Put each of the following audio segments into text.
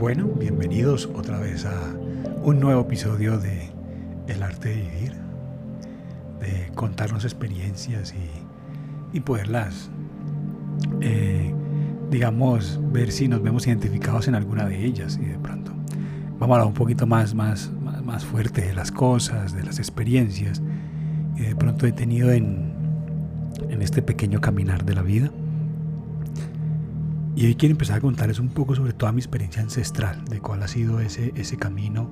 Bueno, bienvenidos otra vez a un nuevo episodio de El arte de vivir, de contarnos experiencias y, y poderlas, eh, digamos, ver si nos vemos identificados en alguna de ellas y de pronto vamos a hablar un poquito más, más, más, fuerte de las cosas, de las experiencias que de pronto he tenido en, en este pequeño caminar de la vida. Y hoy quiero empezar a contarles un poco sobre toda mi experiencia ancestral, de cuál ha sido ese, ese camino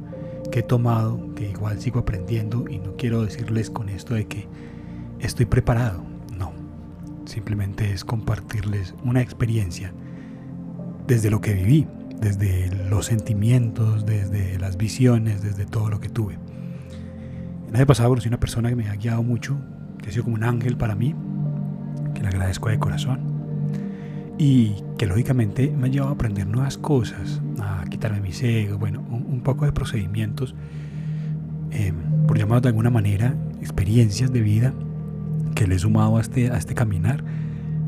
que he tomado, que igual sigo aprendiendo y no quiero decirles con esto de que estoy preparado, no, simplemente es compartirles una experiencia desde lo que viví, desde los sentimientos, desde las visiones, desde todo lo que tuve. El pasado conocí una persona que me ha guiado mucho, que ha sido como un ángel para mí, que le agradezco de corazón y que lógicamente me ha llevado a aprender nuevas cosas, a quitarme mis egos, bueno, un, poco de procedimientos, eh, por llamarlo de alguna manera, experiencias de vida que le he sumado a este, a este caminar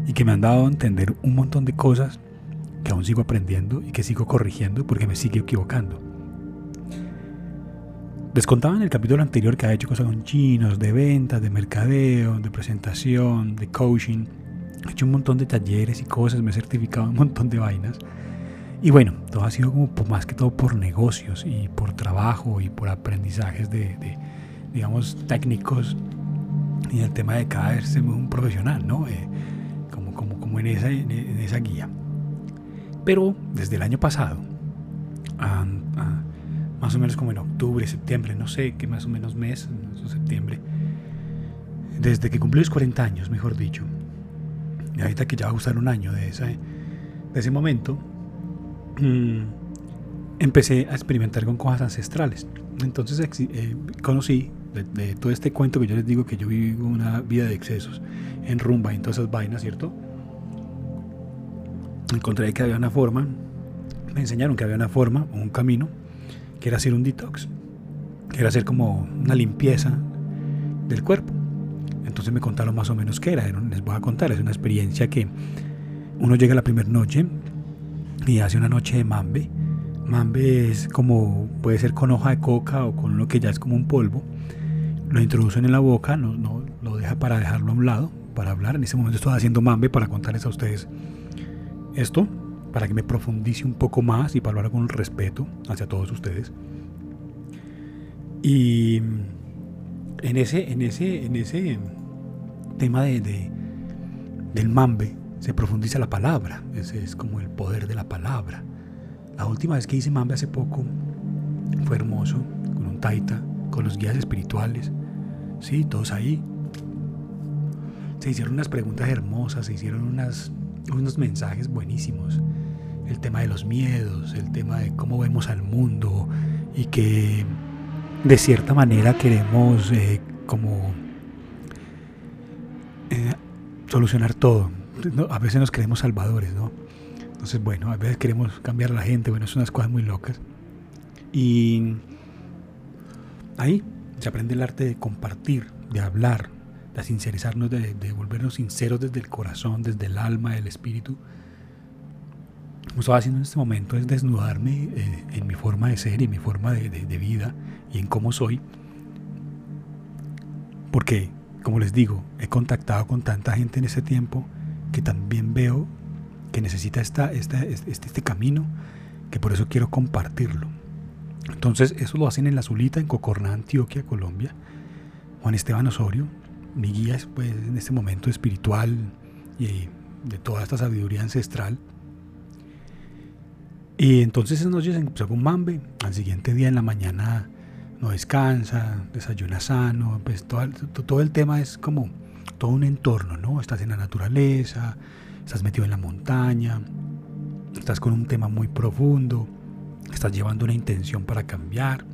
y que me han dado a entender un montón de cosas que aún sigo aprendiendo y que sigo corrigiendo porque me sigue equivocando. Les contaba en el capítulo anterior que ha hecho cosas con chinos, de ventas, de mercadeo, de presentación, de coaching He hecho un montón de talleres y cosas, me he certificado un montón de vainas. Y bueno, todo ha sido como más que todo por negocios y por trabajo y por aprendizajes de, digamos, técnicos y el tema de cada vez ser un profesional, ¿no? Eh, como, como, como en, esa, en esa guía. Pero desde el año pasado, más o menos como en octubre, septiembre, no sé qué más o menos mes, septiembre, desde que cumplí los 40 años, mejor dicho, y ahorita que ya va a gustar un año de ese, de ese momento, mm, empecé a experimentar con cosas ancestrales. Entonces eh, conocí de, todo este cuento que yo les digo que yo vivo una vida de excesos en rumba y en todas esas vainas, ¿cierto? Encontré que había una forma, me enseñaron que había una forma, un camino, que era hacer un detox, que era hacer como una limpieza del cuerpo. Entonces me contaron más o menos qué era. Les voy a contar, es una experiencia que uno llega la primera noche y hace una noche de mambe. Mambe es como, puede ser con hoja de coca o con lo que ya es como un polvo. Lo introducen en la boca, no, lo deja para dejarlo a un lado, para hablar. En ese momento estoy haciendo mambe para contarles a ustedes esto, para que me profundice un poco más y para hablar con respeto hacia todos ustedes. Y en ese, en ese, en ese tema de, del mambe se profundiza la palabra. Ese es como el poder de la palabra. La última vez que hice mambe hace poco fue hermoso, con un taita, con los guías espirituales. Sí, todos ahí. Se hicieron unas preguntas hermosas, se hicieron unos mensajes buenísimos. El tema de los miedos, el tema de cómo vemos al mundo y que de cierta manera queremos eh, como solucionar todo. A veces nos creemos salvadores, ¿no? Entonces, bueno, a veces queremos cambiar la gente, bueno, son unas cosas muy locas. Y ahí se aprende el arte de compartir, de hablar, de sincerizarnos, de, volvernos sinceros desde el corazón, desde el alma, el espíritu. Lo que estoy haciendo en este momento es desnudarme eh, en mi forma de ser y en mi forma de, de vida y en cómo soy. Porque como les digo, he contactado con tanta gente en ese tiempo que también veo que necesita esta, este, este, camino, que por eso quiero compartirlo. Entonces, eso lo hacen en La Zulita, en Cocorná, Antioquia, Colombia. Juan Esteban Osorio, mi guía pues, en este momento espiritual y de toda esta sabiduría ancestral. Y entonces esas noches empezó con Mambe. Al siguiente día en la mañana no descansa, desayuna sano, pues todo, el tema es como todo un entorno, ¿no? Estás en la naturaleza, estás metido en la montaña, estás con un tema muy profundo, estás llevando una intención para cambiar.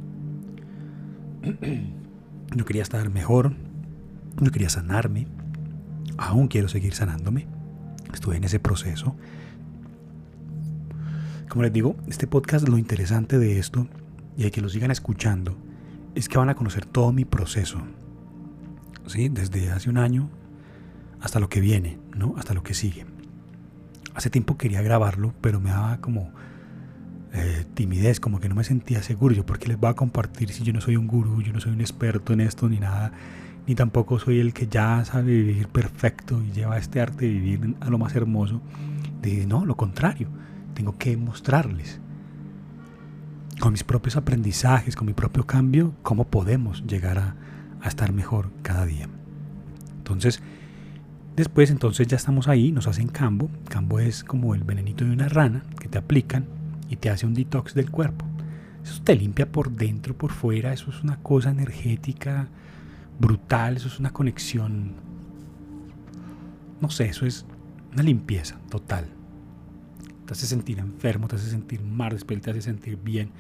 Yo quería estar mejor, yo quería sanarme, aún quiero seguir sanándome, estuve en ese proceso. Como les digo, este podcast, lo interesante de esto, y hay que lo sigan escuchando, es que van a conocer todo mi proceso, ¿sí? Desde hace un año hasta lo que viene, ¿no? Hasta lo que sigue. Hace tiempo quería grabarlo, pero me daba como eh, timidez, como que no me sentía seguro. Yo, ¿por qué les voy a compartir si yo no soy un gurú, yo no soy un experto en esto ni nada? Ni tampoco soy el que ya sabe vivir perfecto y lleva este arte de vivir a lo más hermoso. De, no, lo contrario, tengo que mostrarles con mis propios aprendizajes, con mi propio cambio, cómo podemos llegar a, estar mejor cada día. Entonces, después entonces ya estamos ahí, nos hacen cambo. Cambo es como el venenito de una rana que te aplican y te hace un detox del cuerpo. Eso te limpia por dentro, por fuera, eso es una cosa energética brutal, eso es una conexión, no sé, eso es una limpieza total. Te hace sentir enfermo, te hace sentir mal, después te hace sentir bien.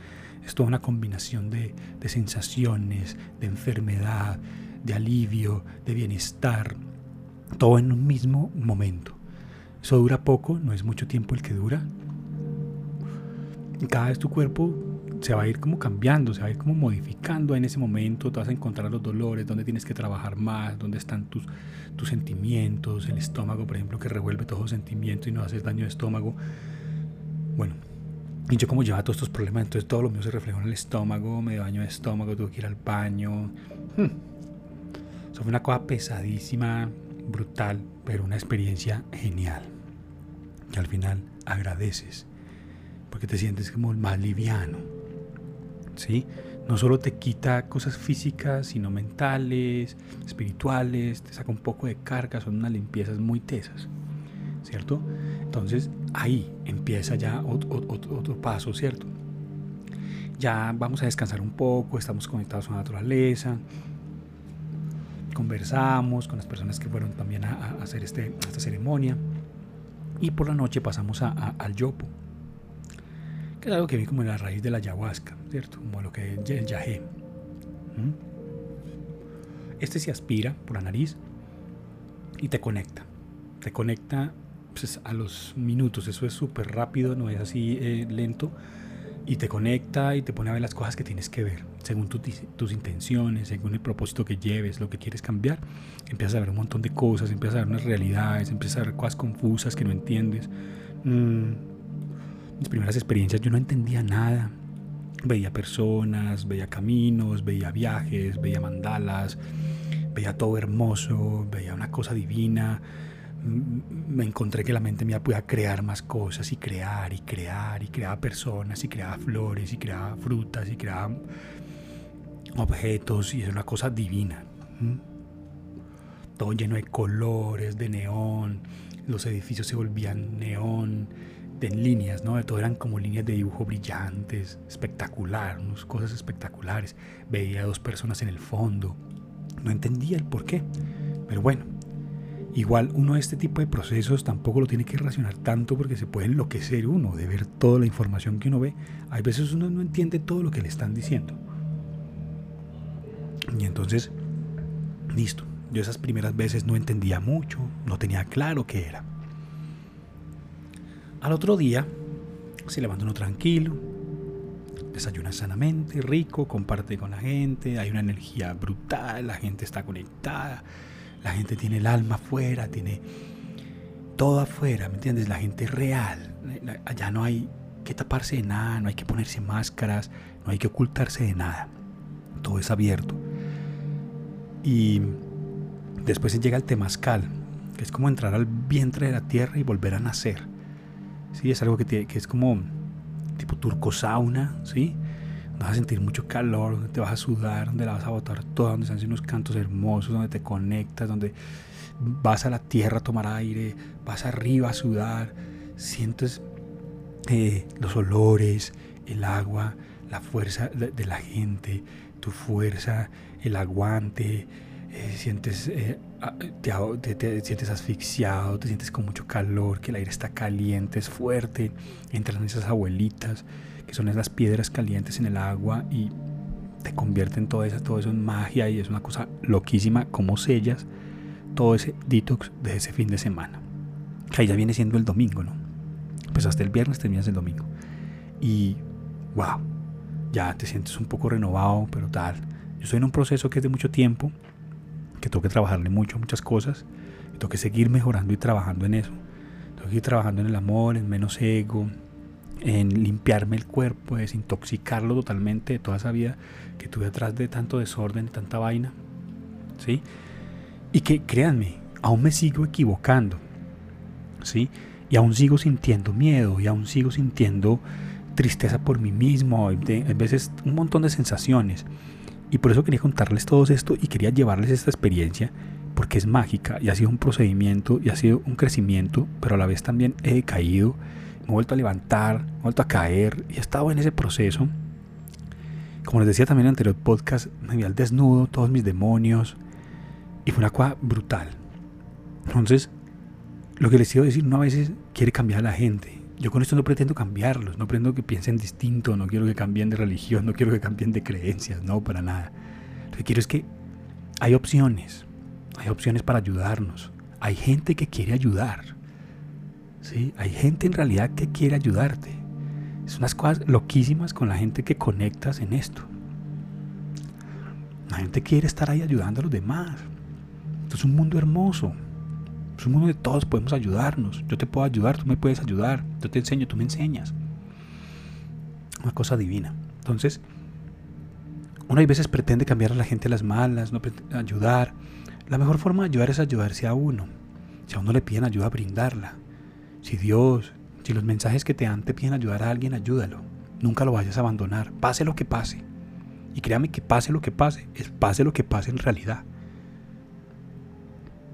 Es toda una combinación de, de sensaciones, de enfermedad, de alivio, de bienestar, todo en un mismo momento. Eso dura poco, no es mucho tiempo el que dura. Cada vez tu cuerpo se va a ir como cambiando, se va a ir como modificando en ese momento, te vas a encontrar los dolores, dónde tienes que trabajar más, dónde están tus, tus sentimientos, el estómago, por ejemplo, que revuelve todos los sentimientos y no haces daño de estómago. Bueno, y yo como llevaba todos estos problemas, entonces todo lo mío se refleja en el estómago, me dio daño de estómago, tuve que ir al baño. Hmm. Eso fue una cosa pesadísima, brutal, pero una experiencia genial. Que al final agradeces, porque te sientes como el más liviano. ¿Sí? No solo te quita cosas físicas, sino mentales, espirituales, te saca un poco de carga, son unas limpiezas muy tesas. ¿Cierto? Entonces ahí empieza ya otro, otro, paso, ¿cierto? Ya vamos a descansar un poco, estamos conectados con la naturaleza, conversamos con las personas que fueron también a, hacer este, esta ceremonia y por la noche pasamos a, al yopo, que es algo que vi como la raíz de la ayahuasca, ¿cierto? Como lo que es el yagé. Este se aspira por la nariz y te conecta, te conecta pues, a los minutos, eso es súper rápido, no es así eh, lento, y te conecta y te pone a ver las cosas que tienes que ver, según tus intenciones, según el propósito que lleves, lo que quieres cambiar, empiezas a ver un montón de cosas, empiezas a ver unas realidades, empiezas a ver cosas confusas que no entiendes. Mm, mis primeras experiencias yo no entendía nada, veía personas, veía caminos, veía viajes, veía mandalas, veía todo hermoso, veía una cosa divina, me encontré que la mente mía podía crear más cosas y crear y crear y creaba personas y creaba flores y creaba frutas y creaba objetos y es una cosa divina. Todo lleno de colores, de neón, los edificios se volvían neón, de líneas, ¿no? Todo eran como líneas de dibujo brillantes, espectacular, unas cosas espectaculares. Veía dos personas en el fondo. No entendía el por qué, pero bueno, Igual uno este tipo de procesos tampoco lo tiene que racionar tanto porque se puede enloquecer uno de ver toda la información que uno ve. Hay veces uno no entiende todo lo que le están diciendo. Y entonces, listo. Yo esas primeras veces no entendía mucho, no tenía claro qué era. Al otro día, se levanta uno tranquilo, desayuna sanamente, rico, comparte con la gente, hay una energía brutal, la gente está conectada la gente tiene el alma afuera, tiene todo afuera, ¿me entiendes? La gente es real. Allá no hay que taparse de nada, no hay que ponerse máscaras, no hay que ocultarse de nada. Todo es abierto. Y después se llega el temazcal, que es como entrar al vientre de la tierra y volver a nacer. Sí, es algo que, que es como tipo turco sauna, ¿sí? Vas a sentir mucho calor, donde te vas a sudar, donde la vas a botar toda, donde se hacen unos cantos hermosos, donde te conectas, donde vas a la tierra a tomar aire, vas arriba a sudar, sientes eh, los olores, el agua, la fuerza de, la gente, tu fuerza, el aguante, eh, sientes, eh, te, te, sientes asfixiado, te sientes con mucho calor, que el aire está caliente, es fuerte, entran esas abuelitas que son esas piedras calientes en el agua y te convierten todo eso, todo eso en magia y es una cosa loquísima como sellas todo ese detox de ese fin de semana. Que ahí ya viene siendo el domingo, ¿no? Pues hasta el viernes terminas el domingo. Y wow, ya te sientes un poco renovado, pero tal. Yo estoy en un proceso que es de mucho tiempo, que tengo que trabajarle mucho, muchas cosas, tengo que seguir mejorando y trabajando en eso. Tengo que ir trabajando en el amor, en menos ego, en limpiarme el cuerpo, desintoxicarlo totalmente de toda esa vida que tuve atrás de tanto desorden, tanta vaina. ¿Sí? Y que créanme, aún me sigo equivocando. ¿Sí? Y aún sigo sintiendo miedo y aún sigo sintiendo tristeza por mí mismo, a veces un montón de sensaciones. Y por eso quería contarles todo esto y quería llevarles esta experiencia porque es mágica y ha sido un procedimiento y ha sido un crecimiento, pero a la vez también he caído, me he vuelto a levantar, me he vuelto a caer y he estado en ese proceso. Como les decía también en el anterior podcast, me vi al desnudo, todos mis demonios y fue una cosa brutal. Entonces, lo que les quiero decir, no a veces quiere cambiar a la gente. Yo con esto no pretendo cambiarlos, no pretendo que piensen distinto, no quiero que cambien de religión, no quiero que cambien de creencias, no, para nada. Lo que quiero es que hay opciones, hay opciones para ayudarnos. Hay gente que quiere ayudar. Hay gente en realidad que quiere ayudarte. Es unas cosas loquísimas con la gente que conectas en esto. La gente quiere estar ahí ayudando a los demás. Esto es un mundo hermoso. Es un mundo donde todos podemos ayudarnos. Yo te puedo ayudar, tú me puedes ayudar. Yo te enseño, tú me enseñas. Una cosa divina. Entonces, uno a veces pretende cambiar a la gente las malas, no ayudar. La mejor forma de ayudar es ayudarse a uno. Si a uno le piden ayuda, brindarla. Si Dios, si los mensajes que te dan te piden ayudar a alguien, ayúdalo. Nunca lo vayas a abandonar, pase lo que pase. Y créame que pase lo que pase, es pase lo que pase en realidad.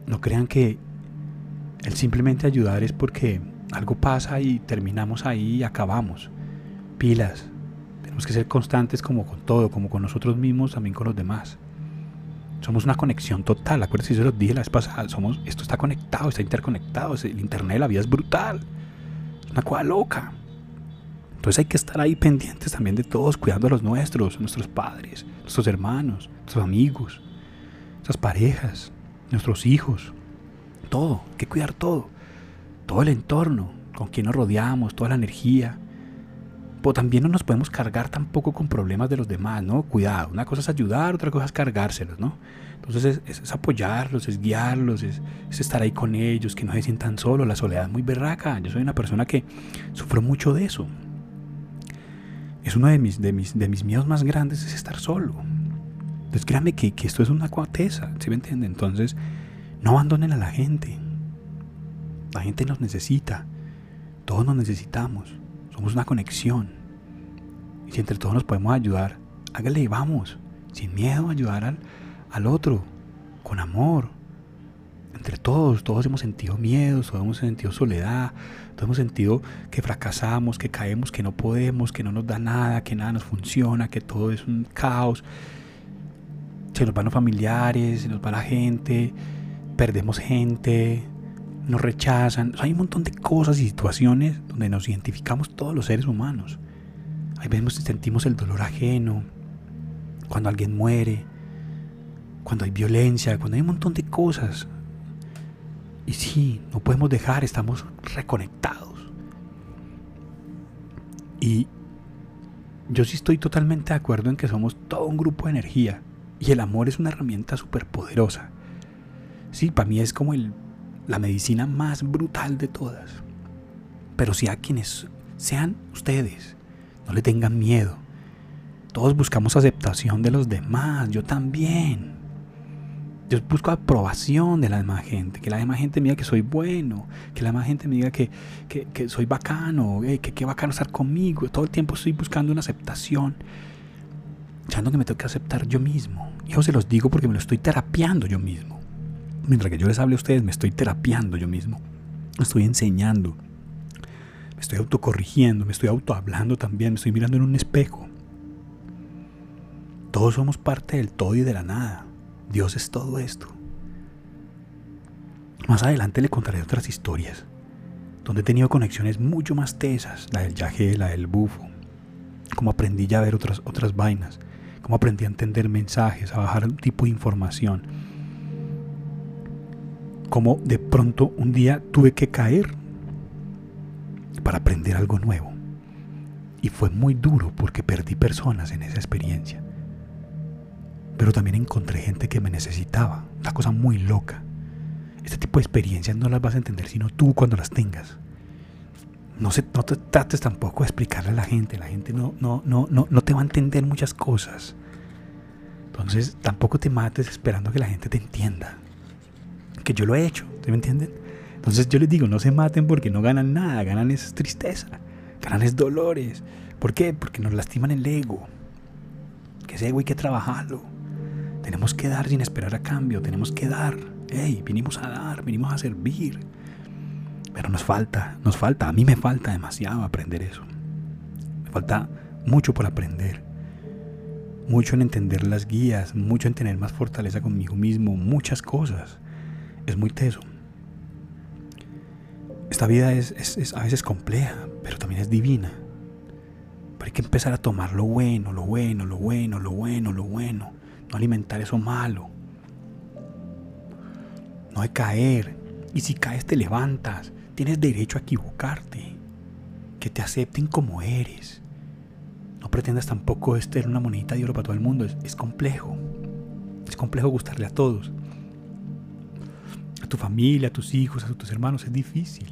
No crean que el simplemente ayudar es porque algo pasa y terminamos ahí y acabamos. Pilas. Tenemos que ser constantes como con todo, como con nosotros mismos, también con los demás. Somos una conexión total. Acuérdense, yo lo dije la vez pasada. Somos, esto está conectado, está interconectado. El internet de la vida es brutal. Es una cosa loca. Entonces hay que estar ahí pendientes también de todos, cuidando a los nuestros, nuestros padres, nuestros hermanos, nuestros amigos, nuestras parejas, nuestros hijos. Todo, hay que cuidar todo. Todo el entorno, con quien nos rodeamos, toda la energía. Pero también no nos podemos cargar tampoco con problemas de los demás, ¿no? Cuidado, una cosa es ayudar, otra cosa es cargárselos, ¿no? Entonces es, apoyarlos, es guiarlos, es, estar ahí con ellos, que no se sientan solos, la soledad es muy berraca. Yo soy una persona que sufro mucho de eso. Es uno de mis, de mis, de mis miedos más grandes, es estar solo. Entonces créanme que, que esto es una cuateza, ¿sí me entiende? Entonces no abandonen a la gente. La gente nos necesita, todos nos necesitamos. Somos una conexión. Y si entre todos nos podemos ayudar, hágale y vamos, sin miedo a ayudar al, al otro, con amor. Entre todos, todos hemos sentido miedos, todos hemos sentido soledad, todos hemos sentido que fracasamos, que caemos, que no podemos, que no nos da nada, que nada nos funciona, que todo es un caos. Se nos van los familiares, se nos va la gente, perdemos gente, nos rechazan. hay un montón de cosas y situaciones donde nos identificamos todos los seres humanos. Hay veces sentimos el dolor ajeno, cuando alguien muere, cuando hay violencia, cuando hay un montón de cosas. Y sí, no podemos dejar, estamos reconectados. Y yo sí estoy totalmente de acuerdo en que somos todo un grupo de energía. Y el amor es una herramienta súper poderosa. Sí, para mí es como el la medicina más brutal de todas. Pero si a quienes sean ustedes, no le tengan miedo. Todos buscamos aceptación de los demás, yo también. Yo busco aprobación de la demás gente, que la demás gente me diga que soy bueno, que la demás gente me diga que, soy bacano, que qué bacano estar conmigo. Todo el tiempo estoy buscando una aceptación, echando que me tengo que aceptar yo mismo. Yo se los digo porque me lo estoy terapiando yo mismo mientras que yo les hable a ustedes, me estoy terapiando yo mismo. Me estoy enseñando. Me estoy autocorrigiendo, me estoy autohablando también, me estoy mirando en un espejo. Todos somos parte del todo y de la nada. Dios es todo esto. Más adelante le contaré otras historias, donde he tenido conexiones mucho más tesas, la del yagé, la del bufo, cómo aprendí ya a ver otras, otras vainas, cómo aprendí a entender mensajes, a bajar un tipo de información como de pronto un día tuve que caer para aprender algo nuevo. Y fue muy duro porque perdí personas en esa experiencia. Pero también encontré gente que me necesitaba. Una cosa muy loca. Este tipo de experiencias no las vas a entender sino tú cuando las tengas. no, se, no te trates tampoco de explicarle a la gente. La gente no, no, no, no, no te va a entender muchas cosas. Entonces tampoco te mates esperando que la gente te entienda. Que yo lo he hecho, ¿te me entienden? Entonces yo les digo, no se maten porque no ganan nada, ganan es tristeza, ganan es dolores. ¿Por qué? Porque nos lastiman el ego. Que ese ego hay que trabajarlo. Tenemos que dar sin esperar a cambio, tenemos que dar. Hey, vinimos a dar, vinimos a servir. Pero nos falta, nos falta, a mí me falta demasiado aprender eso. Me falta mucho por aprender. Mucho en entender las guías, mucho en tener más fortaleza conmigo mismo, muchas cosas. Es muy teso. Esta vida es, a veces compleja, pero también es divina. Pero hay que empezar a tomar lo bueno, lo bueno, lo bueno, lo bueno, lo bueno. No alimentar eso malo. No hay caer. Y si caes te levantas. Tienes derecho a equivocarte. Que te acepten como eres. No pretendas tampoco ser una monedita de oro para todo el mundo. es complejo. Es complejo gustarle a todos. Tu familia, a tus hijos, a tus hermanos es difícil.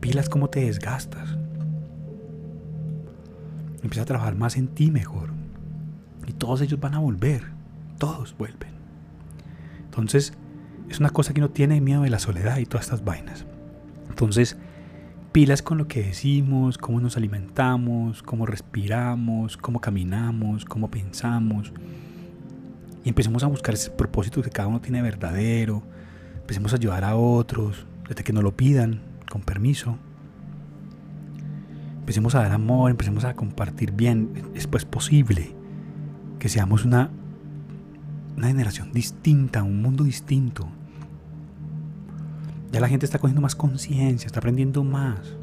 Pilas cómo te desgastas. Empieza a trabajar más en ti mejor. Y todos ellos van a volver. Todos vuelven. Entonces, es una cosa que no tiene miedo de la soledad y todas estas vainas. Entonces, pilas con lo que decimos, cómo nos alimentamos, cómo respiramos, cómo caminamos, cómo pensamos. Y empecemos a buscar ese propósito que cada uno tiene verdadero. Empecemos a ayudar a otros, desde que nos lo pidan, con permiso. Empecemos a dar amor, empecemos a compartir bien. Es pues posible que seamos una, una generación distinta, un mundo distinto. Ya la gente está cogiendo más conciencia, está aprendiendo más.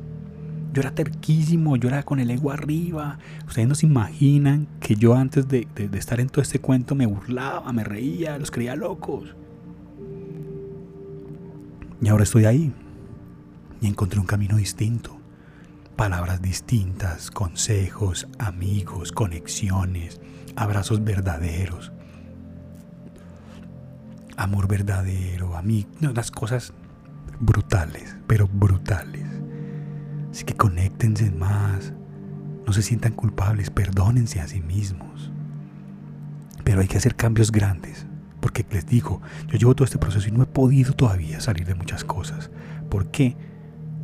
Yo era terquísimo, yo era con el ego arriba. Ustedes no se imaginan que yo antes de, estar en todo este cuento me burlaba, me reía, los creía locos. Y ahora estoy ahí, y encontré un camino distinto. Palabras distintas, consejos, amigos, conexiones, abrazos verdaderos, amor verdadero, a mí, unas cosas brutales, pero brutales. Así que conéctense más, no se sientan culpables, perdónense a sí mismos. Pero hay que hacer cambios grandes, porque les digo, yo llevo todo este proceso y no he podido todavía salir de muchas cosas. ¿Por qué?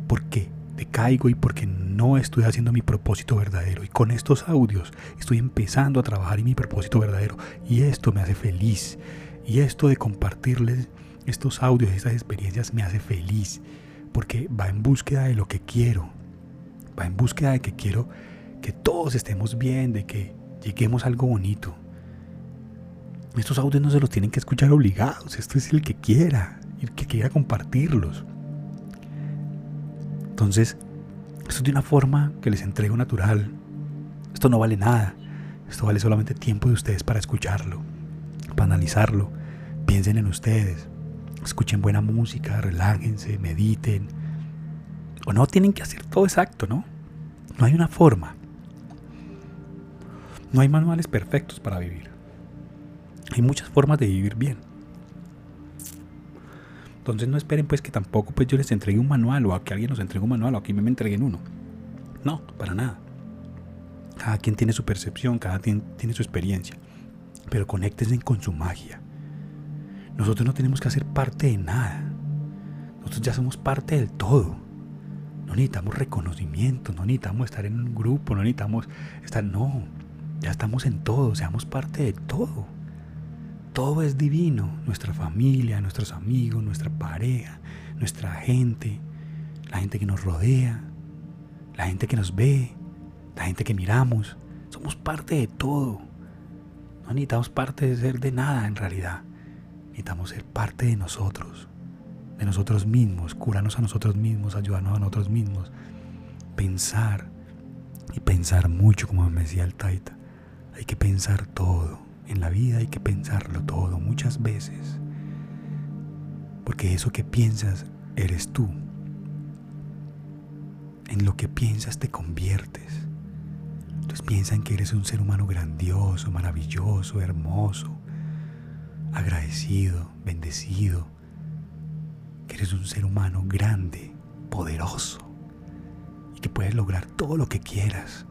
porque decaigo y porque no estoy haciendo mi propósito verdadero. Y con estos audios estoy empezando a trabajar en mi propósito verdadero. Y esto me hace feliz. Y esto de compartirles estos audios, estas experiencias me hace feliz. Porque va en búsqueda de lo que quiero. Va en búsqueda de que quiero que todos estemos bien, de que lleguemos a algo bonito. Estos audios no se los tienen que escuchar obligados. Esto es el que quiera, el que quiera compartirlos. Entonces, esto es de una forma que les entrego natural. Esto no vale nada. Esto vale solamente tiempo de ustedes para escucharlo, para analizarlo. Piensen en ustedes. Escuchen buena música, relájense, mediten. O no tienen que hacer todo exacto, ¿no? No hay una forma. No hay manuales perfectos para vivir. Hay muchas formas de vivir bien. Entonces no esperen pues que tampoco pues yo les entregue un manual o a que alguien nos entregue un manual o a que me, entreguen uno. No, para nada. Cada quien tiene su percepción, cada quien tiene su experiencia. Pero conéctense con su magia. Nosotros no tenemos que hacer parte de nada. Nosotros ya somos parte del todo. No necesitamos reconocimiento, no necesitamos estar en un grupo, no necesitamos estar, no, ya estamos en todo, seamos parte de todo. Todo es divino, nuestra familia, nuestros amigos, nuestra pareja, nuestra gente, la gente que nos rodea, la gente que nos ve, la gente que miramos. Somos parte de todo. No necesitamos parte de ser de nada en realidad. Necesitamos ser parte de nosotros, de nosotros mismos, curarnos a nosotros mismos, ayudarnos a nosotros mismos, pensar y pensar mucho, como me decía el Taita. Hay que pensar todo. En la vida hay que pensarlo todo muchas veces, porque eso que piensas eres tú. En lo que piensas te conviertes. Entonces piensa en que eres un ser humano grandioso, maravilloso, hermoso, agradecido, bendecido, eres un ser humano grande, poderoso, que puedes lograr todo lo que quieras.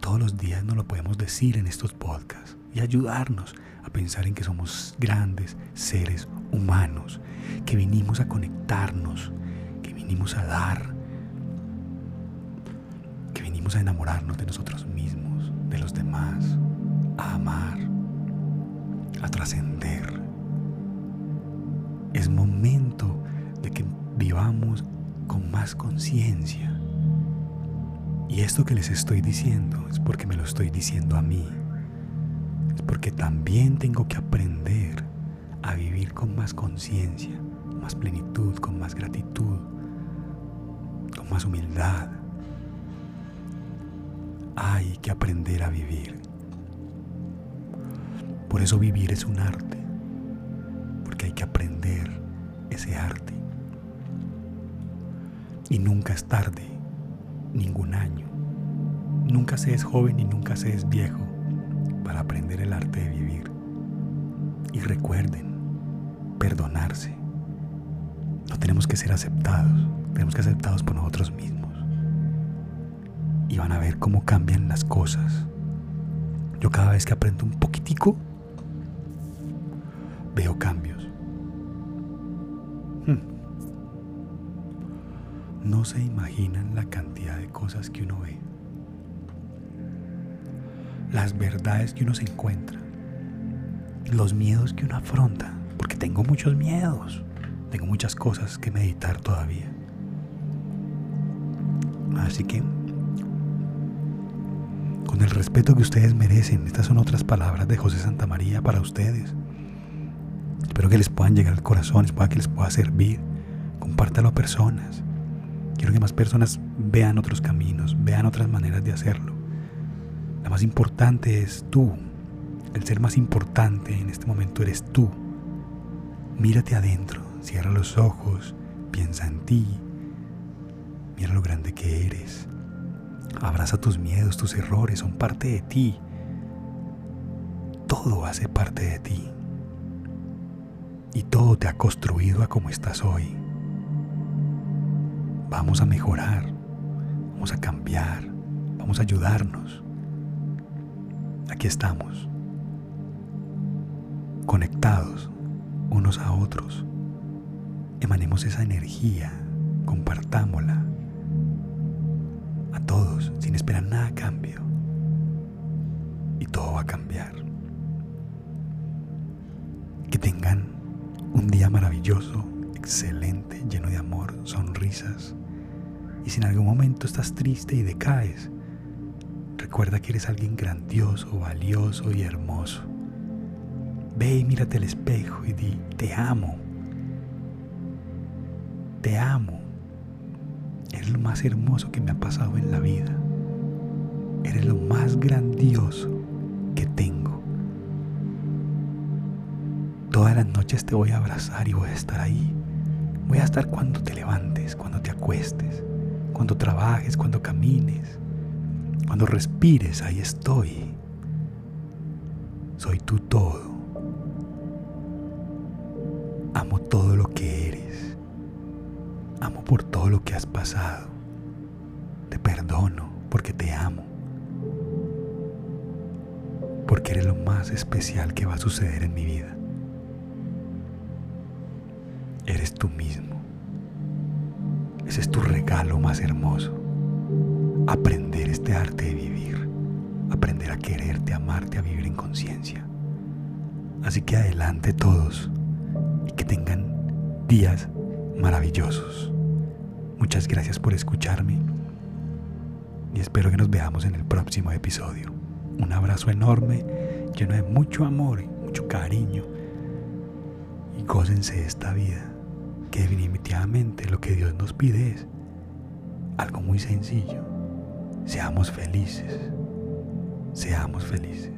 Todos los días nos lo podemos decir en estos podcasts y ayudarnos a pensar en que somos grandes seres humanos, que vinimos a conectarnos, que vinimos a dar, que vinimos a enamorarnos de nosotros mismos, de los demás, a amar, a trascender. Es momento de que vivamos con más conciencia. Y esto que les estoy diciendo es porque me lo estoy diciendo a mí. Es porque también tengo que aprender a vivir con más conciencia, más plenitud, con más gratitud, con más humildad. Hay que aprender a vivir. Por eso vivir es un arte, que aprender ese arte. Y nunca es tarde, ningún año. Nunca se es joven y nunca se es viejo para aprender el arte de vivir. Y recuerden, perdonarse. No tenemos que ser aceptados, tenemos que ser aceptados por nosotros mismos. Y van a ver cómo cambian las cosas. Yo cada vez que aprendo un poquitico, veo cambios. No se imaginan la cantidad de cosas que uno ve. Las verdades que uno se encuentra. Los miedos que uno afronta. Porque tengo muchos miedos. Tengo muchas cosas que meditar todavía. Así que, con el respeto que ustedes merecen, estas son otras palabras de José Santa María para ustedes. Espero que les puedan llegar al corazón, espero que les pueda servir. Compártalo a personas. Quiero que más personas vean otros caminos, vean otras maneras de hacerlo. La más importante es tú. El ser más importante en este momento eres tú. Mírate adentro, cierra los ojos, piensa en ti. Mira lo grande que eres. Abraza tus miedos, tus errores, son parte de ti. Todo hace parte de ti. Y todo te ha construido a como estás hoy vamos a mejorar, vamos a cambiar, vamos a ayudarnos. Aquí estamos, conectados unos a otros. Emanemos esa energía, compartámosla a todos sin esperar nada a cambio. Y todo va a cambiar. Que tengan un día maravilloso, excelente, lleno de amor, sonrisas y si en algún momento estás triste y decaes, recuerda que eres alguien grandioso, valioso y hermoso. Ve y mírate al espejo y di, te amo. Te amo. Eres lo más hermoso que me ha pasado en la vida. Eres lo más grandioso que tengo. Todas las noches te voy a abrazar y voy a estar ahí. Voy a estar cuando te levantes, cuando te acuestes cuando trabajes, cuando camines, cuando respires, ahí estoy. Soy tu todo. Amo todo lo que eres. Amo por todo lo que has pasado. Te perdono porque te amo. Porque eres lo más especial que va a suceder en mi vida. Eres tú mismo. Ese es tu regalo más hermoso. Aprender este arte de vivir. Aprender a quererte, amarte, a vivir en conciencia. Así que adelante todos y que tengan días maravillosos. Muchas gracias por escucharme y espero que nos veamos en el próximo episodio. Un abrazo enorme, lleno de mucho amor, mucho cariño y gócense esta vida definitivamente lo que Dios nos pide es algo muy sencillo. Seamos felices. Seamos felices.